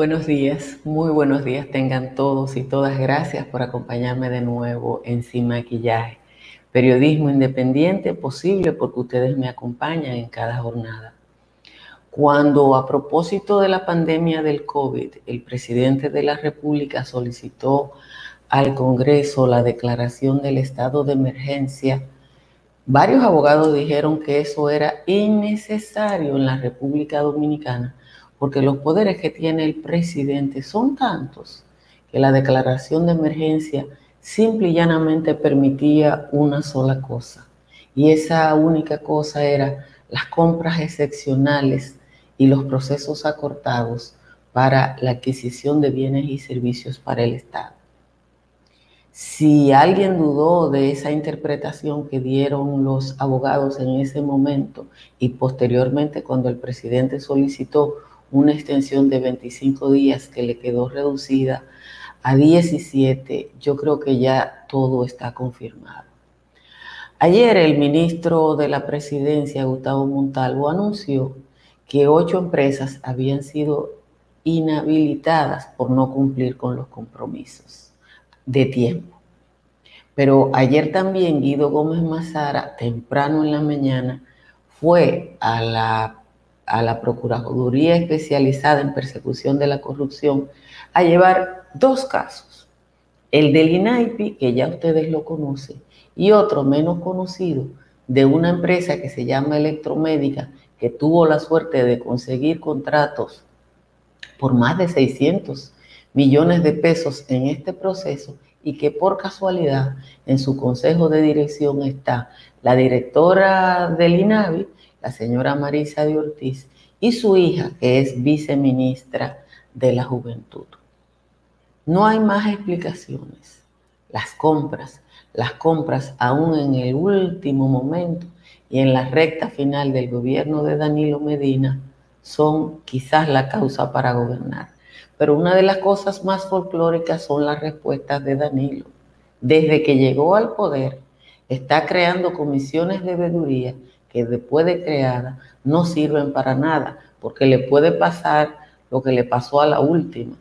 Buenos días, muy buenos días tengan todos y todas. Gracias por acompañarme de nuevo en Sin Maquillaje. Periodismo independiente posible porque ustedes me acompañan en cada jornada. Cuando a propósito de la pandemia del COVID, el presidente de la República solicitó al Congreso la declaración del estado de emergencia, varios abogados dijeron que eso era innecesario en la República Dominicana porque los poderes que tiene el presidente son tantos que la declaración de emergencia simple y llanamente permitía una sola cosa. Y esa única cosa era las compras excepcionales y los procesos acortados para la adquisición de bienes y servicios para el Estado. Si alguien dudó de esa interpretación que dieron los abogados en ese momento y posteriormente cuando el presidente solicitó una extensión de 25 días que le quedó reducida a 17, yo creo que ya todo está confirmado. Ayer el ministro de la Presidencia, Gustavo Montalvo, anunció que ocho empresas habían sido inhabilitadas por no cumplir con los compromisos de tiempo. Pero ayer también Guido Gómez Mazara, temprano en la mañana, fue a la a la Procuraduría Especializada en Persecución de la Corrupción a llevar dos casos. El del INAIPI, que ya ustedes lo conocen, y otro menos conocido de una empresa que se llama Electromédica, que tuvo la suerte de conseguir contratos por más de 600 millones de pesos en este proceso y que por casualidad en su consejo de dirección está la directora del INAVI, la señora Marisa de Ortiz, y su hija, que es viceministra de la Juventud. No hay más explicaciones. Las compras, las compras aún en el último momento y en la recta final del gobierno de Danilo Medina son quizás la causa para gobernar. Pero una de las cosas más folclóricas son las respuestas de Danilo. Desde que llegó al poder, está creando comisiones de veeduría que después de creada no sirven para nada, porque le puede pasar lo que le pasó a la última,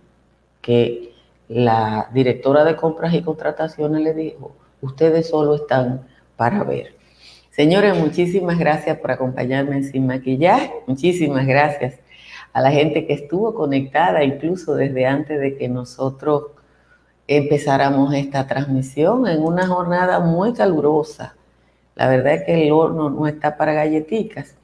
que la directora de compras y contrataciones le dijo, ustedes solo están para ver. Señores, muchísimas gracias por acompañarme Sin Maquillaje, muchísimas gracias a la gente que estuvo conectada incluso desde antes de que nosotros empezáramos esta transmisión en una jornada muy calurosa la verdad es que el horno no está para galletitas.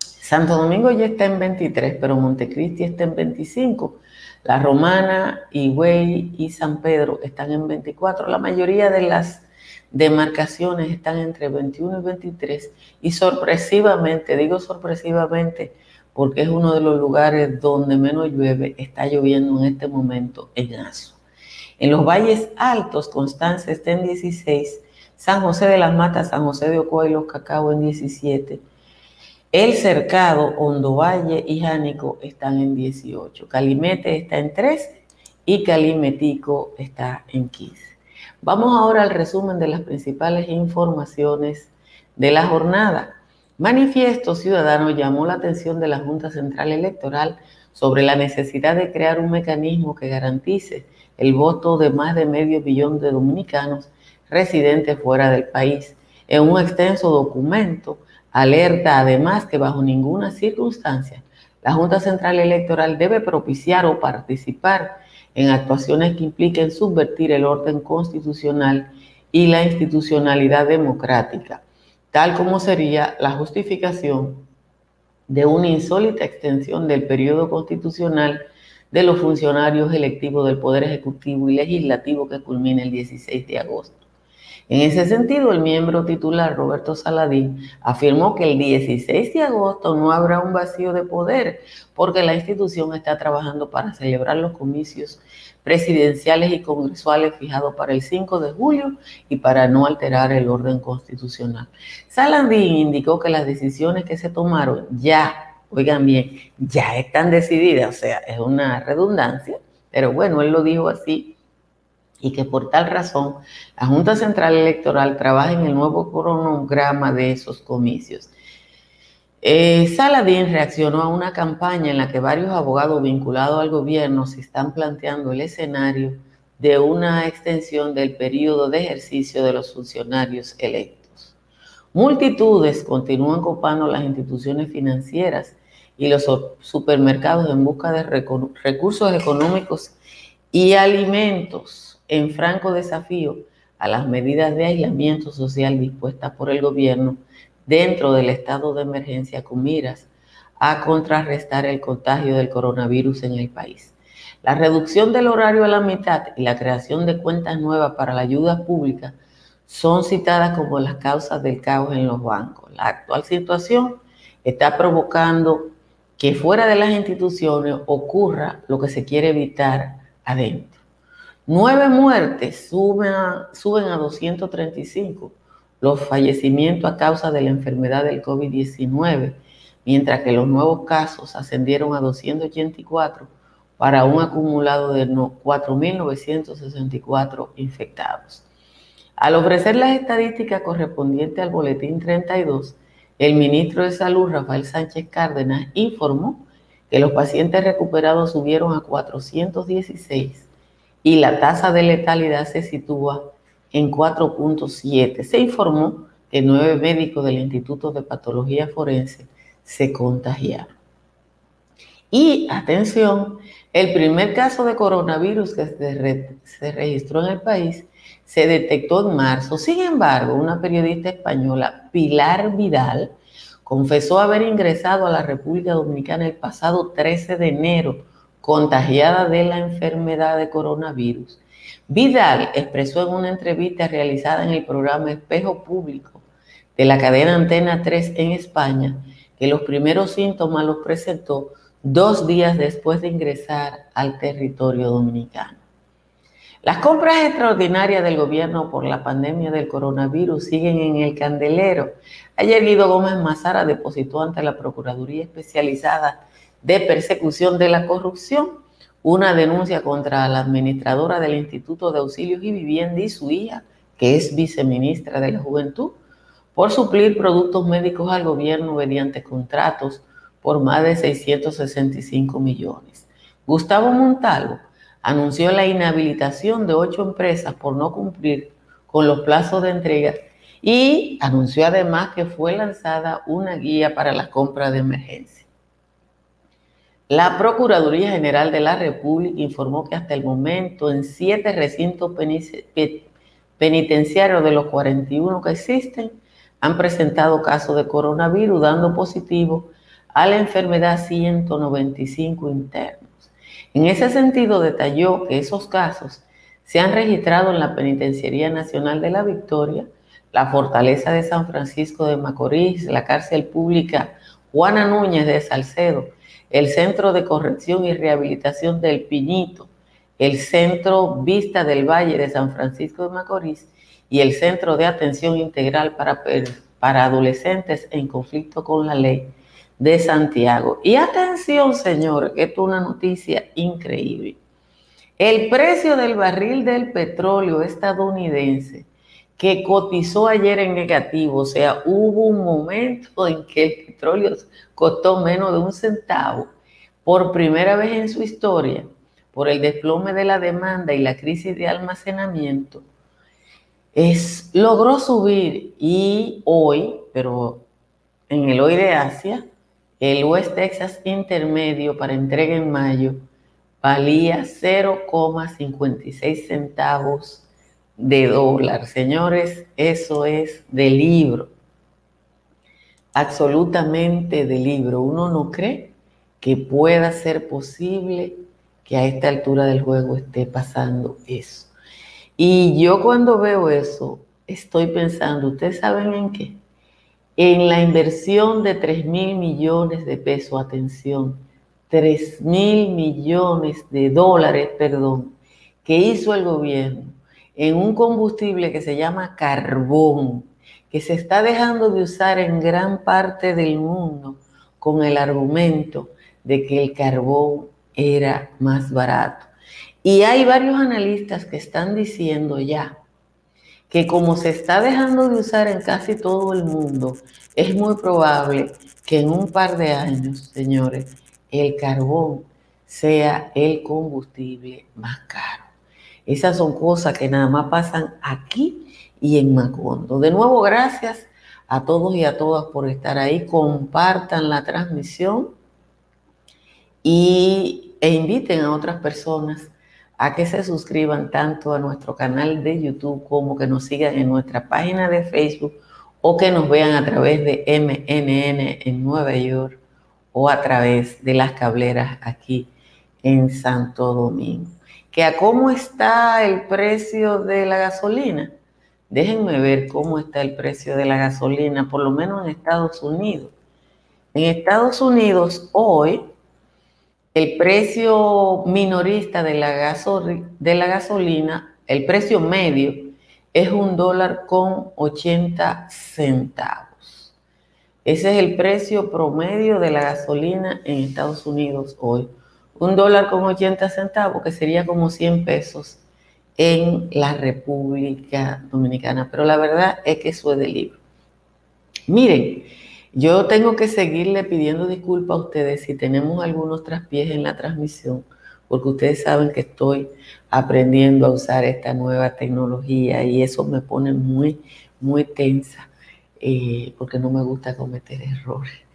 Santo Domingo ya está en 23, pero Montecristi está en 25. La Romana, Higüey y San Pedro están en 24. La mayoría de las demarcaciones están entre 21 y 23. Y sorpresivamente, digo sorpresivamente, porque es uno de los lugares donde menos llueve, está lloviendo en este momento en Azo. En los valles altos, Constanza está en 16, San José de las Matas, San José de Ocoa y Los Cacao en 17. El Cercado, Hondo Valle y Jánico están en 18. Calimete está en 13 y Calimetico está en 15. Vamos ahora al resumen de las principales informaciones de la jornada. Manifiesto Ciudadano llamó la atención de la Junta Central Electoral sobre la necesidad de crear un mecanismo que garantice el voto de más de medio billón de dominicanos residentes fuera del país. En un extenso documento alerta además que bajo ninguna circunstancia la Junta Central Electoral debe propiciar o participar en actuaciones que impliquen subvertir el orden constitucional y la institucionalidad democrática, tal como sería la justificación de una insólita extensión del periodo constitucional de los funcionarios electivos del Poder Ejecutivo y Legislativo que culmina el 16 de agosto. En ese sentido, el miembro titular Roberto Saladín afirmó que el 16 de agosto no habrá un vacío de poder porque la institución está trabajando para celebrar los comicios presidenciales y congresuales fijados para el 5 de julio y para no alterar el orden constitucional. Saladín indicó que las decisiones que se tomaron ya, oigan bien, ya están decididas, o sea, es una redundancia, pero bueno, él lo dijo así y que por tal razón la Junta Central Electoral trabaja en el nuevo cronograma de esos comicios. Eh, Saladín reaccionó a una campaña en la que varios abogados vinculados al gobierno se están planteando el escenario de una extensión del periodo de ejercicio de los funcionarios electos. Multitudes continúan copando las instituciones financieras y los supermercados en busca de recursos económicos y alimentos en franco desafío a las medidas de aislamiento social dispuestas por el gobierno dentro del estado de emergencia con miras a contrarrestar el contagio del coronavirus en el país. La reducción del horario a la mitad y la creación de cuentas nuevas para la ayuda pública son citadas como las causas del caos en los bancos. La actual situación está provocando que fuera de las instituciones ocurra lo que se quiere evitar adentro. Nueve muertes suben a, suben a 235 los fallecimientos a causa de la enfermedad del COVID-19, mientras que los nuevos casos ascendieron a 284 para un acumulado de 4.964 infectados. Al ofrecer las estadísticas correspondientes al Boletín 32, el ministro de Salud, Rafael Sánchez Cárdenas, informó que los pacientes recuperados subieron a 416 y la tasa de letalidad se sitúa en 4.7. Se informó que nueve médicos del Instituto de Patología Forense se contagiaron. Y atención, el primer caso de coronavirus que se, registró en el país se detectó en marzo. Sin embargo, una periodista española, Pilar Vidal, confesó haber ingresado a la República Dominicana el pasado 13 de enero contagiada de la enfermedad de coronavirus Vidal expresó en una entrevista realizada en el programa Espejo Público de la cadena Antena 3 en España que los primeros síntomas los presentó dos días después de ingresar al territorio dominicano. Las compras extraordinarias del gobierno por la pandemia del coronavirus siguen en el candelero. Ayer Guido Gómez Mazara depositó ante la Procuraduría Especializada de Persecución de la Corrupción una denuncia contra la administradora del Instituto de Auxilios y Vivienda y su hija, que es viceministra de la Juventud, por suplir productos médicos al gobierno mediante contratos por más de 665 millones. Gustavo Montalvo anunció la inhabilitación de ocho empresas por no cumplir con los plazos de entrega y anunció además que fue lanzada una guía para la compra de emergencia. La Procuraduría General de la República informó que hasta el momento en siete recintos penitenciarios de los 41 que existen han presentado casos de coronavirus, dando positivo a la enfermedad 195 internos. En ese sentido, detalló que esos casos se han registrado en la Penitenciaría Nacional de la Victoria, la Fortaleza de San Francisco de Macorís, la cárcel pública Juana Núñez de Salcedo, el Centro de Corrección y Rehabilitación del Piñito, el Centro Vista del Valle de San Francisco de Macorís y el Centro de Atención Integral para, para Adolescentes en Conflicto con la Ley de Santiago. Y atención, señor, que esto es una noticia increíble. El precio del barril del petróleo estadounidense que cotizó ayer en negativo, o sea, hubo un momento en que el petróleo costó menos de un centavo por primera vez en su historia por el desplome de la demanda y la crisis de almacenamiento, es, logró subir y hoy, pero en el hoy de Asia, el West Texas intermedio para entrega en mayo valía 0,56 centavos de dólar. Señores, eso es de libro. Absolutamente de libro. Uno no cree que pueda ser posible que a esta altura del juego esté pasando eso. Y yo cuando veo eso, estoy pensando, ¿ustedes saben en qué? En la inversión de 3 mil millones de pesos, atención, 3 mil millones de dólares, perdón, que hizo el gobierno en un combustible que se llama carbón, que se está dejando de usar en gran parte del mundo con el argumento de que el carbón era más barato. Y hay varios analistas que están diciendo ya que como se está dejando de usar en casi todo el mundo, es muy probable que en un par de años, señores, el carbón sea el combustible más caro. Esas son cosas que nada más pasan aquí y en Macondo. De nuevo, gracias a todos y a todas por estar ahí. Compartan la transmisión y, e inviten a otras personas a que se suscriban tanto a nuestro canal de YouTube como que nos sigan en nuestra página de Facebook o que nos vean a través de MNN en Nueva York o a través de las cableras aquí en Santo Domingo. Que a cómo está el precio de la gasolina. Déjenme ver cómo está el precio de la gasolina, por lo menos en Estados Unidos. En Estados Unidos hoy el precio minorista de la, de la gasolina, el precio medio, es un dólar con 80 centavos. Ese es el precio promedio de la gasolina en Estados Unidos hoy. Un dólar con 80 centavos, que sería como 100 pesos en la República Dominicana. Pero la verdad es que eso es de libro. Miren, yo tengo que seguirle pidiendo disculpas a ustedes si tenemos algunos traspiés en la transmisión, porque ustedes saben que estoy aprendiendo a usar esta nueva tecnología y eso me pone muy, muy tensa, eh, porque no me gusta cometer errores.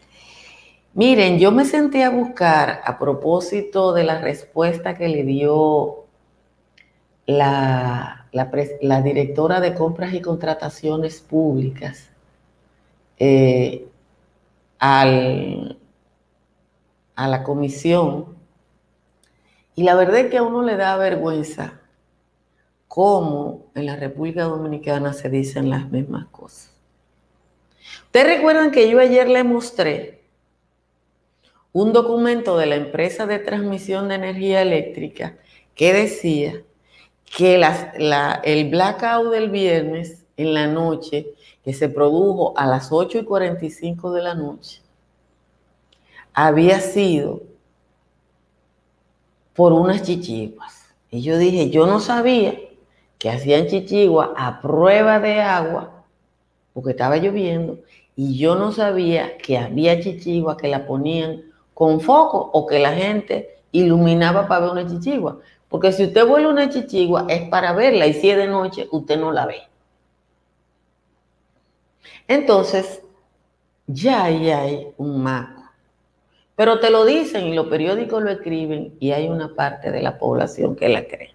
Miren, yo me senté a buscar a propósito de la respuesta que le dio la, la, directora de compras y contrataciones públicas eh, al, a la comisión. Y la verdad es que a uno le da vergüenza cómo en la República Dominicana se dicen las mismas cosas. Ustedes recuerdan que yo ayer le mostré un documento de la empresa de transmisión de energía eléctrica que decía que el blackout del viernes en la noche que se produjo a las 8 y 45 de la noche había sido por unas chichiguas. Y yo dije, yo no sabía que hacían chichiguas a prueba de agua, porque estaba lloviendo, y yo no sabía que había chichiguas que la ponían con foco o que la gente iluminaba para ver una chichigua. Porque si usted vuelve una chichigua es para verla y si es de noche usted no la ve. Entonces, ya ahí hay un maco. Pero te lo dicen y los periódicos lo escriben y hay una parte de la población que la cree.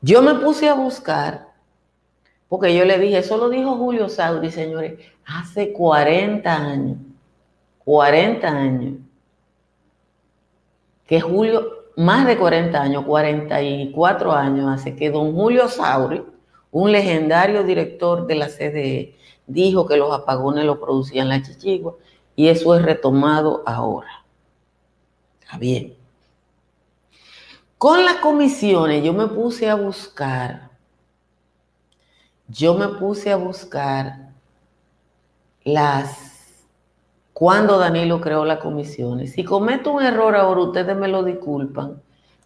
Yo me puse a buscar, porque yo le dije, eso lo dijo Julio Saudi, señores, hace 40 años, 40 años, que Julio, más de 40 años, 44 años hace que don Julio Sauri un legendario director de la CDE dijo que los apagones lo producían la chichigua y eso es retomado ahora. Está bien. Con las comisiones yo me puse a buscar, yo me puse a buscar las, cuando Danilo creó las comisiones. Si cometo un error ahora, ustedes me lo disculpan,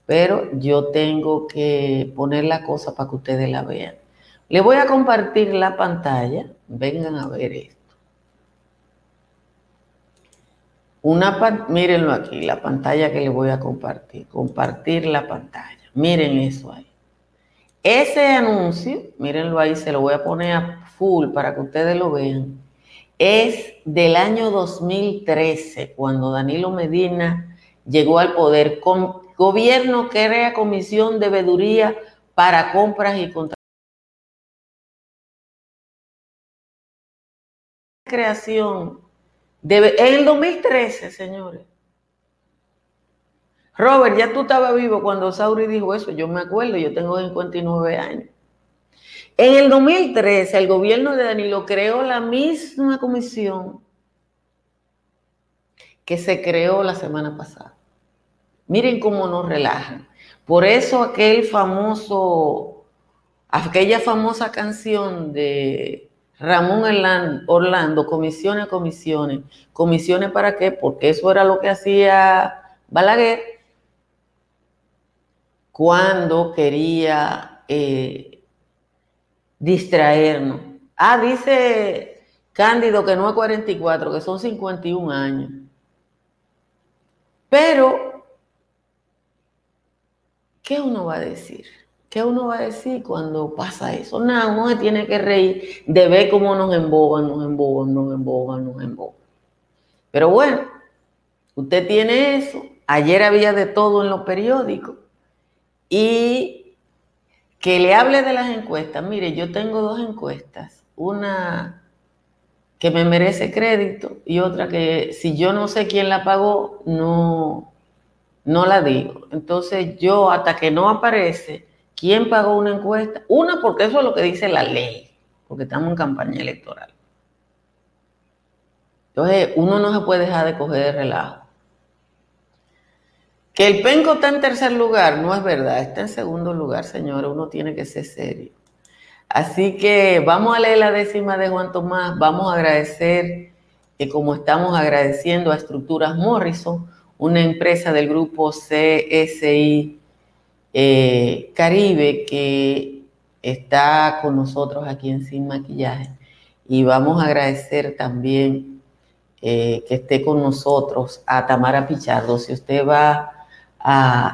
pero yo tengo que poner la cosa para que ustedes la vean. Le voy a compartir la pantalla. Vengan a ver esto. Una, mírenlo aquí, la pantalla que le voy a compartir. Compartir la pantalla. Miren eso ahí. Ese anuncio, mírenlo ahí, se lo voy a poner a full para que ustedes lo vean. Es del año 2013, cuando Danilo Medina llegó al poder. Con, gobierno crea comisión de veeduría para compras y contrataciones creación en el 2013, señores. Robert, ya tú estabas vivo cuando Sauri dijo eso, yo me acuerdo, yo tengo 59 años. En el 2013, el gobierno de Danilo creó la misma comisión que se creó la semana pasada. Miren cómo nos relajan. Por eso aquel famoso, aquella famosa canción de Ramón Orlando, comisiones, comisiones. ¿Comisiones para qué? Porque eso era lo que hacía Balaguer cuando quería eh, distraernos. Ah, dice Cándido que no es 44, que son 51 años. Pero, ¿qué uno va a decir? ¿Qué uno va a decir cuando pasa eso? Nada, uno se tiene que reír de ver cómo nos emboban, nos emboban, nos emboban, nos emboban. Pero bueno, usted tiene eso. Ayer había de todo en los periódicos. Y que le hable de las encuestas. Mire, yo tengo dos encuestas. Una que me merece crédito y otra que si yo no sé quién la pagó, no, no la digo. Entonces yo hasta que no aparece quién pagó una encuesta, una porque eso es lo que dice la ley, porque estamos en campaña electoral. Entonces uno no se puede dejar de coger de relajo. Que el penco está en tercer lugar, no es verdad, está en segundo lugar, señores, uno tiene que ser serio. Así que vamos a leer la décima de Juan Tomás, vamos a agradecer que como estamos agradeciendo a Estructuras Morrison, una empresa del grupo CSI eh, Caribe que está con nosotros aquí en Sin Maquillaje, y vamos a agradecer también eh, que esté con nosotros a Tamara Pichardo. Si usted va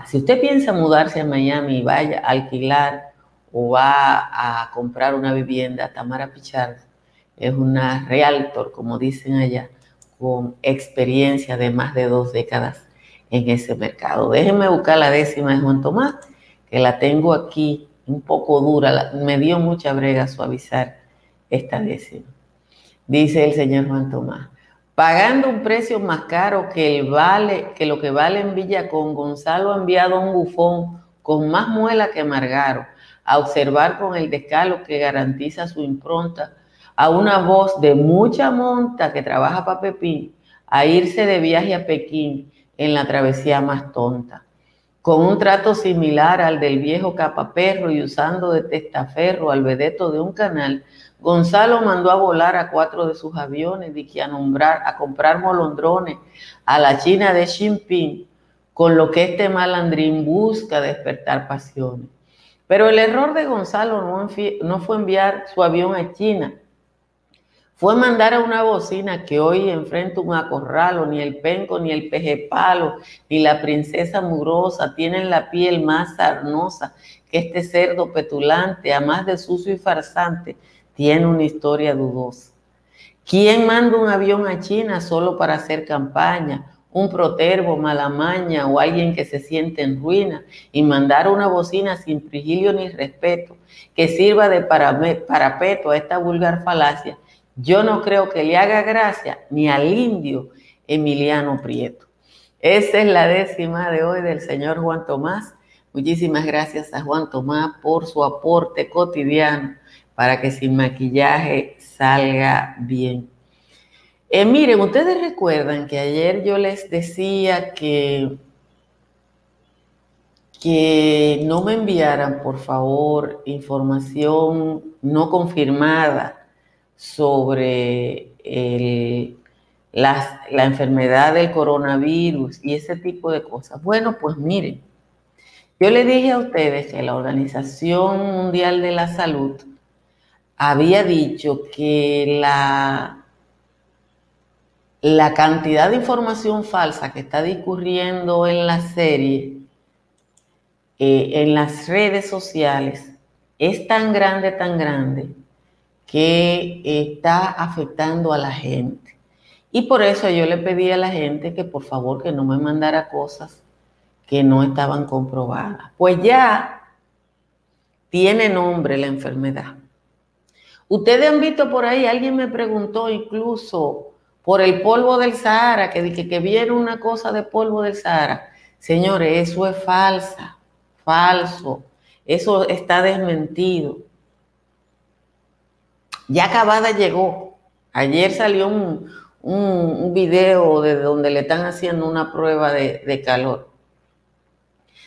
si usted piensa mudarse a Miami y vaya a alquilar o va a comprar una vivienda, Tamara Pichard es una realtor, como dicen allá, con experiencia de más de dos décadas en ese mercado. Déjenme buscar la décima de Juan Tomás, que la tengo aquí un poco dura, me dio mucha brega suavizar esta décima. Dice el señor Juan Tomás, pagando un precio más caro que, el vale, que lo que vale en Villacón, Gonzalo ha enviado a un bufón con más muela que Margaro a observar con el descalo que garantiza su impronta a una voz de mucha monta que trabaja para Pepín a irse de viaje a Pekín en la travesía más tonta. Con un trato similar al del viejo capaperro y usando de testaferro al vedeto de un canal, Gonzalo mandó a volar a cuatro de sus aviones y a, nombrar, a comprar molondrones a la China de Xi Jinping, con lo que este malandrín busca despertar pasiones. Pero el error de Gonzalo no, no fue enviar su avión a China, fue mandar a una bocina que hoy enfrenta un acorralo, ni el penco, ni el pejepalo, ni la princesa mugrosa tienen la piel más sarnosa que este cerdo petulante, a más de sucio y farsante, tiene una historia dudosa. ¿Quién manda un avión a China solo para hacer campaña? Un protervo, malamaña o alguien que se siente en ruina y mandar una bocina sin prigilio ni respeto que sirva de parapeto a esta vulgar falacia, yo no creo que le haga gracia ni al indio Emiliano Prieto. Esa es la décima de hoy del señor Juan Tomás. Muchísimas gracias a Juan Tomás por su aporte cotidiano para que sin maquillaje salga bien. Eh, miren, ustedes recuerdan que ayer yo les decía que, que no me enviaran, por favor, información no confirmada sobre la, la enfermedad del coronavirus y ese tipo de cosas. Bueno, pues miren, yo le dije a ustedes que la Organización Mundial de la Salud había dicho que la, la cantidad de información falsa que está discurriendo en la serie, eh, en las redes sociales, es tan grande, tan grande, que está afectando a la gente. Y por eso yo le pedí a la gente que por favor que no me mandara cosas que no estaban comprobadas. Pues ya tiene nombre la enfermedad. Ustedes han visto por ahí, alguien me preguntó incluso por el polvo del Sahara, que dije que vieron una cosa de polvo del Sahara. Señores, eso es falsa, falso. Eso está desmentido. Ya acabada llegó. Ayer salió un, un, video de donde le están haciendo una prueba de, de calor.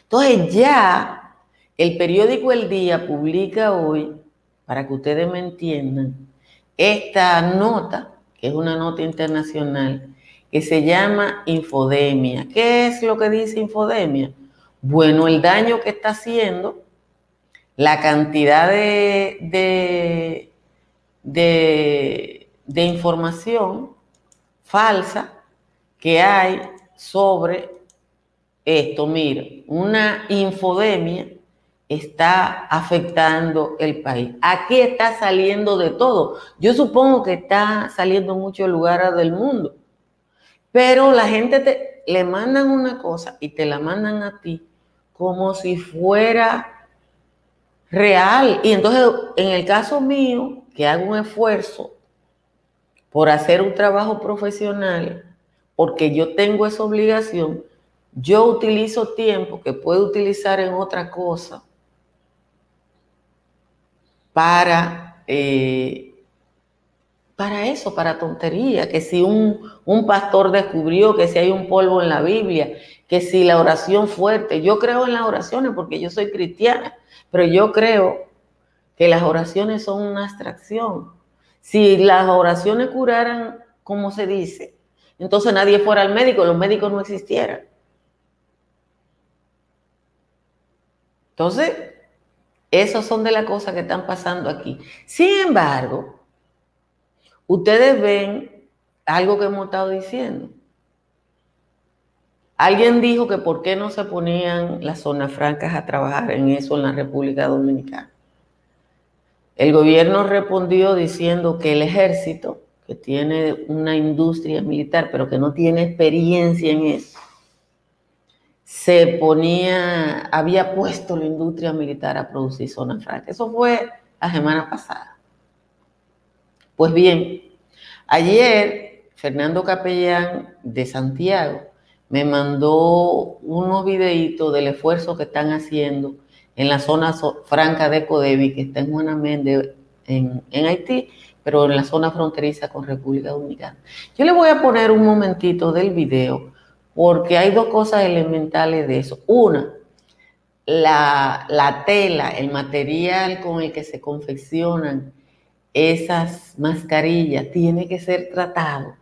Entonces ya el periódico El Día publica hoy para que ustedes me entiendan, esta nota, que es una nota internacional, que se llama infodemia. ¿Qué es lo que dice infodemia? Bueno, el daño que está haciendo la cantidad de, de, de información falsa que hay sobre esto. Mira, una infodemia está afectando el país. Aquí está saliendo de todo. Yo supongo que está saliendo en muchos lugares del mundo. Pero la gente te le mandan una cosa y te la mandan a ti como si fuera real. Y entonces, en el caso mío, que hago un esfuerzo por hacer un trabajo profesional, porque yo tengo esa obligación, yo utilizo tiempo que puedo utilizar en otra cosa para, eh, para eso, para tontería, que si un, un pastor descubrió que si hay un polvo en la Biblia, que si la oración fuerte, yo creo en las oraciones porque yo soy cristiana, pero yo creo que las oraciones son una abstracción. Si las oraciones curaran, como se dice, entonces nadie fuera al médico, los médicos no existieran. Entonces, esas son de las cosas que están pasando aquí. Sin embargo, ustedes ven algo que hemos estado diciendo. Alguien dijo que por qué no se ponían las zonas francas a trabajar en eso en la República Dominicana. El gobierno respondió diciendo que el ejército, que tiene una industria militar, pero que no tiene experiencia en eso, se ponía, había puesto la industria militar a producir zona franca. Eso fue la semana pasada. Pues bien, ayer Fernando Capellán de Santiago me mandó unos videitos del esfuerzo que están haciendo en la zona franca de Codevi, que está en Juana Méndez, en, en Haití, pero en la zona fronteriza con República Dominicana. Yo le voy a poner un momentito del video porque hay dos cosas elementales de eso. Una, la, tela, el material con el que se confeccionan esas mascarillas tiene que ser tratado.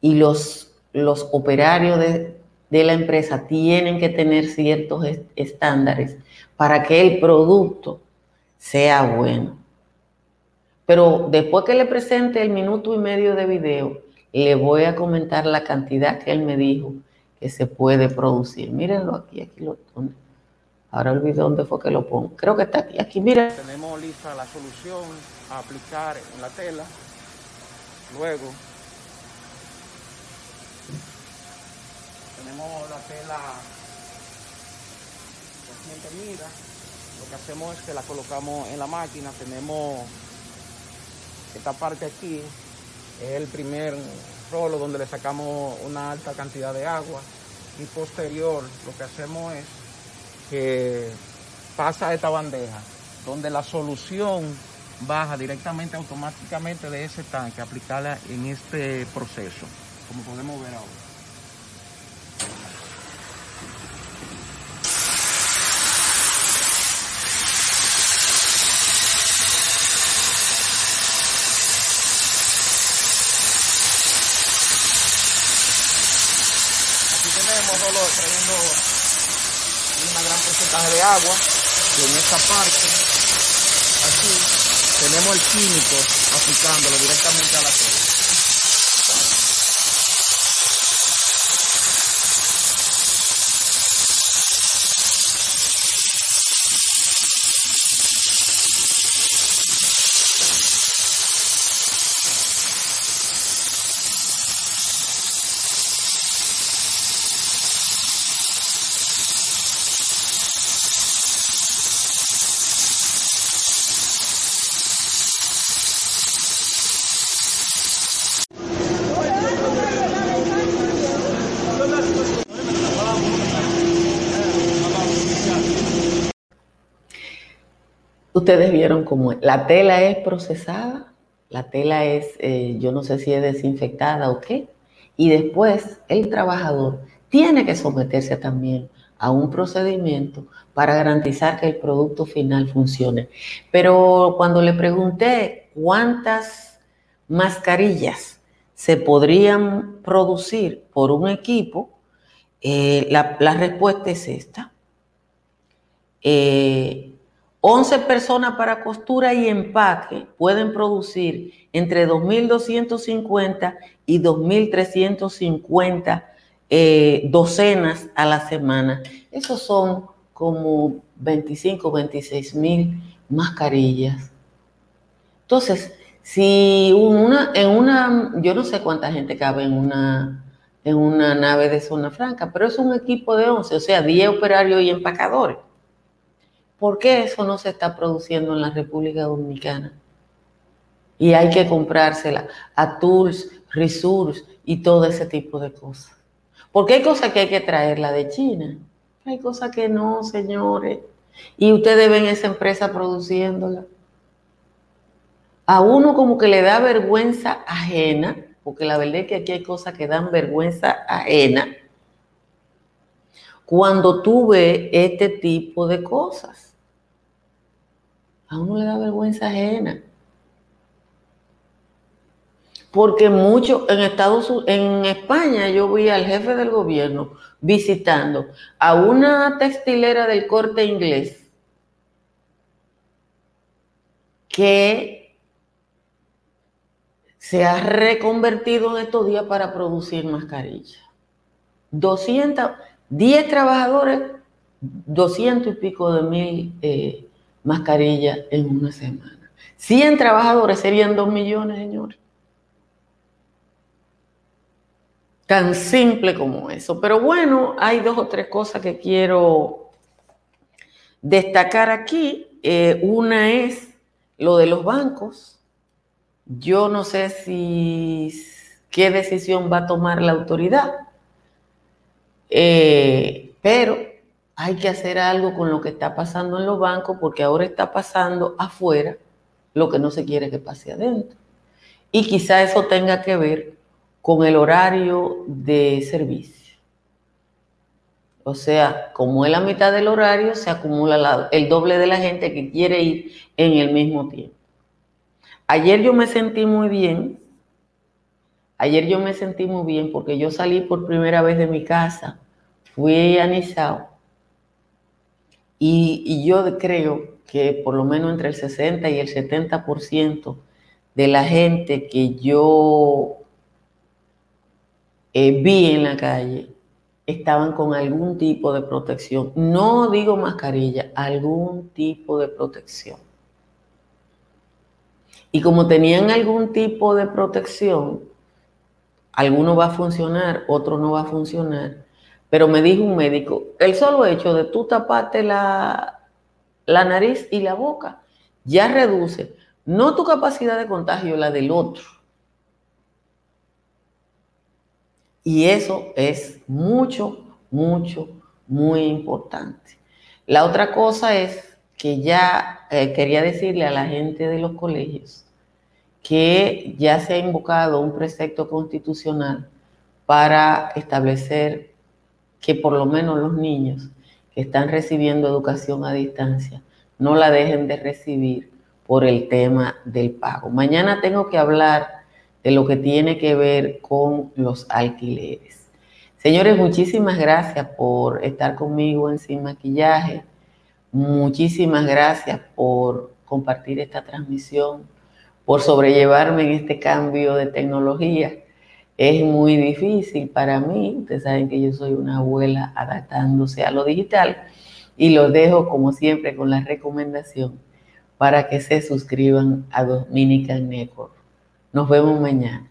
Y los, los operarios de, de la empresa tienen que tener ciertos estándares para que el producto sea bueno. Pero después que le presente el minuto y medio de video, le voy a comentar la cantidad que él me dijo que se puede producir. Mírenlo aquí, aquí lo Ahora olvidé dónde fue que lo pongo. Creo que está aquí. Aquí, miren. Tenemos lista la solución a aplicar en la tela. Luego tenemos la tela recién. Lo que hacemos es que la colocamos en la máquina. Tenemos esta parte aquí es el primer rolo donde le sacamos una alta cantidad de agua y posterior lo que hacemos es que pasa a esta bandeja donde la solución baja directamente automáticamente de ese tanque, aplicarla en este proceso, como podemos ver ahora. De agua y en esta parte aquí tenemos el químico aplicándolo directamente a la tela. Ustedes vieron cómo la tela es procesada, la tela es, eh, yo no sé si es desinfectada o qué, y después el trabajador tiene que someterse también a un procedimiento para garantizar que el producto final funcione. Pero cuando le pregunté cuántas mascarillas se podrían producir por un equipo, eh, la respuesta es esta. 11 personas para costura y empaque pueden producir entre 2.250 y 2.350 docenas a la semana. Esos son como 25, 26 mil mascarillas. Entonces, si una, en una, yo no sé cuánta gente cabe en una, en una nave de zona franca, pero es un equipo de 11, o sea, 10 operarios y empacadores. ¿Por qué eso no se está produciendo en la República Dominicana? Y hay que comprársela a Tools, Resource y todo ese tipo de cosas. Porque hay cosas que hay que traerla de China. Hay cosas que no, señores. Y ustedes ven esa empresa produciéndola. A uno como que le da vergüenza ajena, porque la verdad es que aquí hay cosas que dan vergüenza ajena, cuando tú ves este tipo de cosas. A uno le da vergüenza ajena. Porque mucho en Estados Unidos, en España yo vi al jefe del gobierno visitando a una textilera del corte inglés que se ha reconvertido en estos días para producir mascarillas. 200, 10 trabajadores, 200 y pico de mil eh, mascarillas en una semana. 100 trabajadores serían 2 millones, señores. Tan simple como eso. Pero bueno, hay dos o tres cosas que quiero destacar aquí. Eh, una es lo de los bancos. Yo no sé si qué decisión va a tomar la autoridad, eh, pero hay que hacer algo con lo que está pasando en los bancos porque ahora está pasando afuera lo que no se quiere que pase adentro. Y quizá eso tenga que ver con el horario de servicio. O sea, como es la mitad del horario, se acumula el doble de la gente que quiere ir en el mismo tiempo. Ayer yo me sentí muy bien. Ayer yo me sentí muy bien porque yo salí por primera vez de mi casa, fui a Nizao y, yo creo que por lo menos entre el 60 y el 70% de la gente que yo eh, vi en la calle estaban con algún tipo de protección. No digo mascarilla, algún tipo de protección. Y como tenían algún tipo de protección, alguno va a funcionar, otro no va a funcionar. Pero me dijo un médico, el solo hecho de tú taparte la, la nariz y la boca ya reduce no tu capacidad de contagio, la del otro. Y eso es mucho, mucho, muy importante. La otra cosa es que ya eh, quería decirle a la gente de los colegios que ya se ha invocado un precepto constitucional para establecer que por lo menos los niños que están recibiendo educación a distancia no la dejen de recibir por el tema del pago. Mañana tengo que hablar de lo que tiene que ver con los alquileres. Señores, muchísimas gracias por estar conmigo en Sin Maquillaje. Muchísimas gracias por compartir esta transmisión, por sobrellevarme en este cambio de tecnología. Es muy difícil para mí, ustedes saben que yo soy una abuela adaptándose a lo digital y los dejo como siempre con la recomendación para que se suscriban a Dominican Network. Nos vemos mañana.